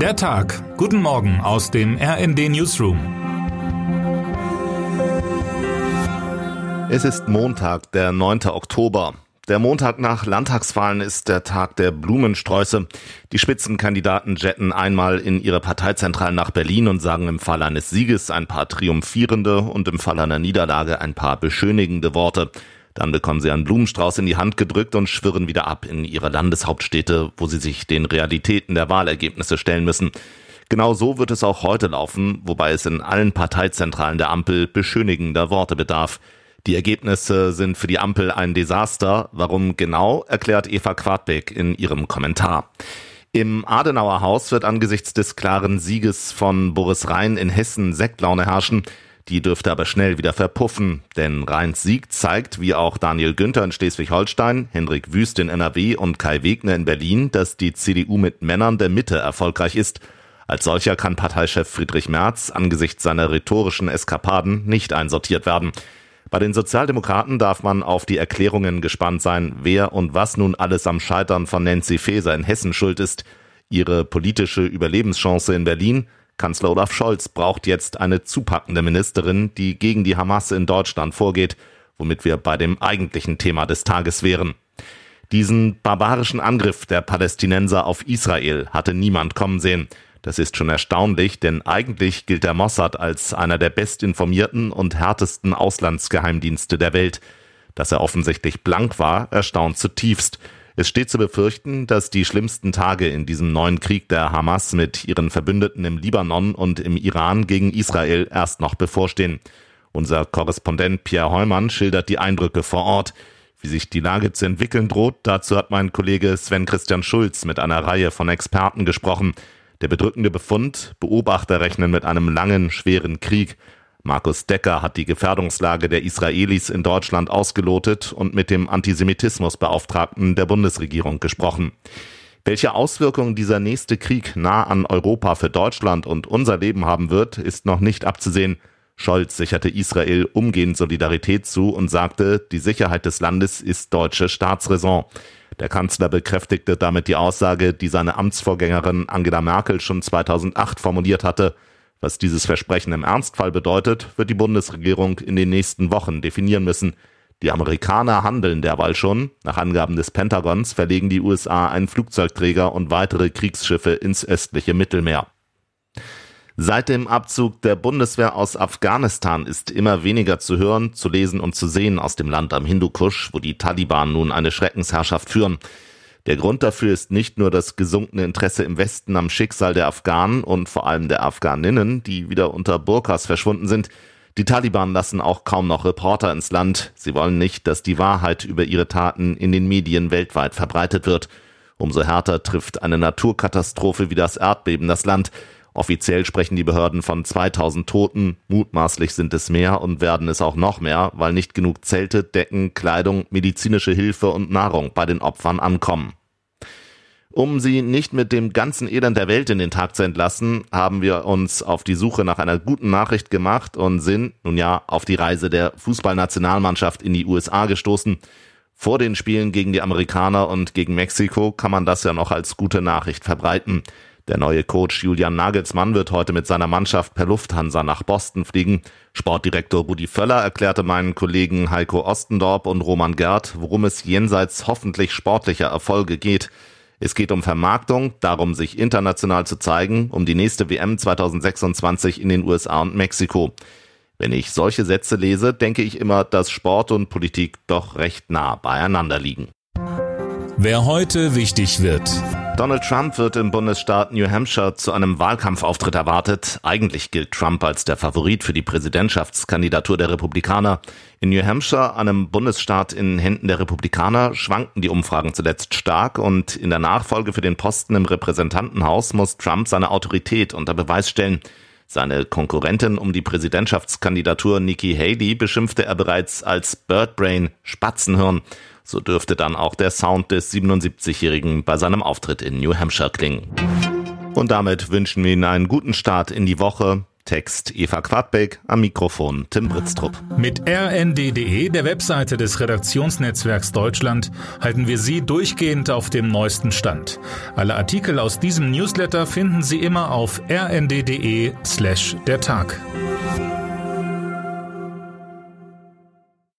Der Tag. Guten Morgen aus dem RND Newsroom. Es ist Montag, der 9. Oktober. Der Montag nach Landtagswahlen ist der Tag der Blumensträuße. Die Spitzenkandidaten jetten einmal in ihre Parteizentralen nach Berlin und sagen im Fall eines Sieges ein paar triumphierende und im Fall einer Niederlage ein paar beschönigende Worte. Dann bekommen sie einen Blumenstrauß in die Hand gedrückt und schwirren wieder ab in ihre Landeshauptstädte, wo sie sich den Realitäten der Wahlergebnisse stellen müssen. Genau so wird es auch heute laufen, wobei es in allen Parteizentralen der Ampel beschönigender Worte bedarf. Die Ergebnisse sind für die Ampel ein Desaster. Warum genau, erklärt Eva Quadbeck in ihrem Kommentar. Im Adenauer Haus wird angesichts des klaren Sieges von Boris Rhein in Hessen Sektlaune herrschen. Die dürfte aber schnell wieder verpuffen, denn Rheins Sieg zeigt, wie auch Daniel Günther in Schleswig-Holstein, Hendrik Wüst in NRW und Kai Wegner in Berlin, dass die CDU mit Männern der Mitte erfolgreich ist. Als solcher kann Parteichef Friedrich Merz angesichts seiner rhetorischen Eskapaden nicht einsortiert werden. Bei den Sozialdemokraten darf man auf die Erklärungen gespannt sein, wer und was nun alles am Scheitern von Nancy Faeser in Hessen schuld ist. Ihre politische Überlebenschance in Berlin Kanzler Olaf Scholz braucht jetzt eine zupackende Ministerin, die gegen die Hamas in Deutschland vorgeht, womit wir bei dem eigentlichen Thema des Tages wären. Diesen barbarischen Angriff der Palästinenser auf Israel hatte niemand kommen sehen. Das ist schon erstaunlich, denn eigentlich gilt der Mossad als einer der bestinformierten und härtesten Auslandsgeheimdienste der Welt. Dass er offensichtlich blank war, erstaunt zutiefst. Es steht zu befürchten, dass die schlimmsten Tage in diesem neuen Krieg der Hamas mit ihren Verbündeten im Libanon und im Iran gegen Israel erst noch bevorstehen. Unser Korrespondent Pierre Heumann schildert die Eindrücke vor Ort. Wie sich die Lage zu entwickeln droht, dazu hat mein Kollege Sven Christian Schulz mit einer Reihe von Experten gesprochen. Der bedrückende Befund, Beobachter rechnen mit einem langen, schweren Krieg. Markus Decker hat die Gefährdungslage der Israelis in Deutschland ausgelotet und mit dem Antisemitismusbeauftragten der Bundesregierung gesprochen. Welche Auswirkungen dieser nächste Krieg nah an Europa für Deutschland und unser Leben haben wird, ist noch nicht abzusehen. Scholz sicherte Israel umgehend Solidarität zu und sagte, die Sicherheit des Landes ist deutsche Staatsräson. Der Kanzler bekräftigte damit die Aussage, die seine Amtsvorgängerin Angela Merkel schon 2008 formuliert hatte, was dieses Versprechen im Ernstfall bedeutet, wird die Bundesregierung in den nächsten Wochen definieren müssen. Die Amerikaner handeln derweil schon. Nach Angaben des Pentagons verlegen die USA einen Flugzeugträger und weitere Kriegsschiffe ins östliche Mittelmeer. Seit dem Abzug der Bundeswehr aus Afghanistan ist immer weniger zu hören, zu lesen und zu sehen aus dem Land am Hindukusch, wo die Taliban nun eine Schreckensherrschaft führen. Der Grund dafür ist nicht nur das gesunkene Interesse im Westen am Schicksal der Afghanen und vor allem der Afghaninnen, die wieder unter Burkas verschwunden sind. Die Taliban lassen auch kaum noch Reporter ins Land. Sie wollen nicht, dass die Wahrheit über ihre Taten in den Medien weltweit verbreitet wird. Umso härter trifft eine Naturkatastrophe wie das Erdbeben das Land. Offiziell sprechen die Behörden von 2000 Toten, mutmaßlich sind es mehr und werden es auch noch mehr, weil nicht genug Zelte, Decken, Kleidung, medizinische Hilfe und Nahrung bei den Opfern ankommen. Um sie nicht mit dem ganzen Elend der Welt in den Tag zu entlassen, haben wir uns auf die Suche nach einer guten Nachricht gemacht und sind, nun ja, auf die Reise der Fußballnationalmannschaft in die USA gestoßen. Vor den Spielen gegen die Amerikaner und gegen Mexiko kann man das ja noch als gute Nachricht verbreiten. Der neue Coach Julian Nagelsmann wird heute mit seiner Mannschaft per Lufthansa nach Boston fliegen. Sportdirektor Rudi Völler erklärte meinen Kollegen Heiko Ostendorp und Roman Gerd, worum es jenseits hoffentlich sportlicher Erfolge geht. Es geht um Vermarktung, darum, sich international zu zeigen, um die nächste WM 2026 in den USA und Mexiko. Wenn ich solche Sätze lese, denke ich immer, dass Sport und Politik doch recht nah beieinander liegen. Wer heute wichtig wird. Donald Trump wird im Bundesstaat New Hampshire zu einem Wahlkampfauftritt erwartet. Eigentlich gilt Trump als der Favorit für die Präsidentschaftskandidatur der Republikaner. In New Hampshire, einem Bundesstaat in Händen der Republikaner, schwanken die Umfragen zuletzt stark und in der Nachfolge für den Posten im Repräsentantenhaus muss Trump seine Autorität unter Beweis stellen. Seine Konkurrentin um die Präsidentschaftskandidatur Nikki Haley beschimpfte er bereits als Birdbrain Spatzenhirn. So dürfte dann auch der Sound des 77-Jährigen bei seinem Auftritt in New Hampshire klingen. Und damit wünschen wir Ihnen einen guten Start in die Woche. Text Eva Quadbeck, am Mikrofon Tim Britztrup. Mit rnd.de, der Webseite des Redaktionsnetzwerks Deutschland, halten wir Sie durchgehend auf dem neuesten Stand. Alle Artikel aus diesem Newsletter finden Sie immer auf rnd.de slash der Tag.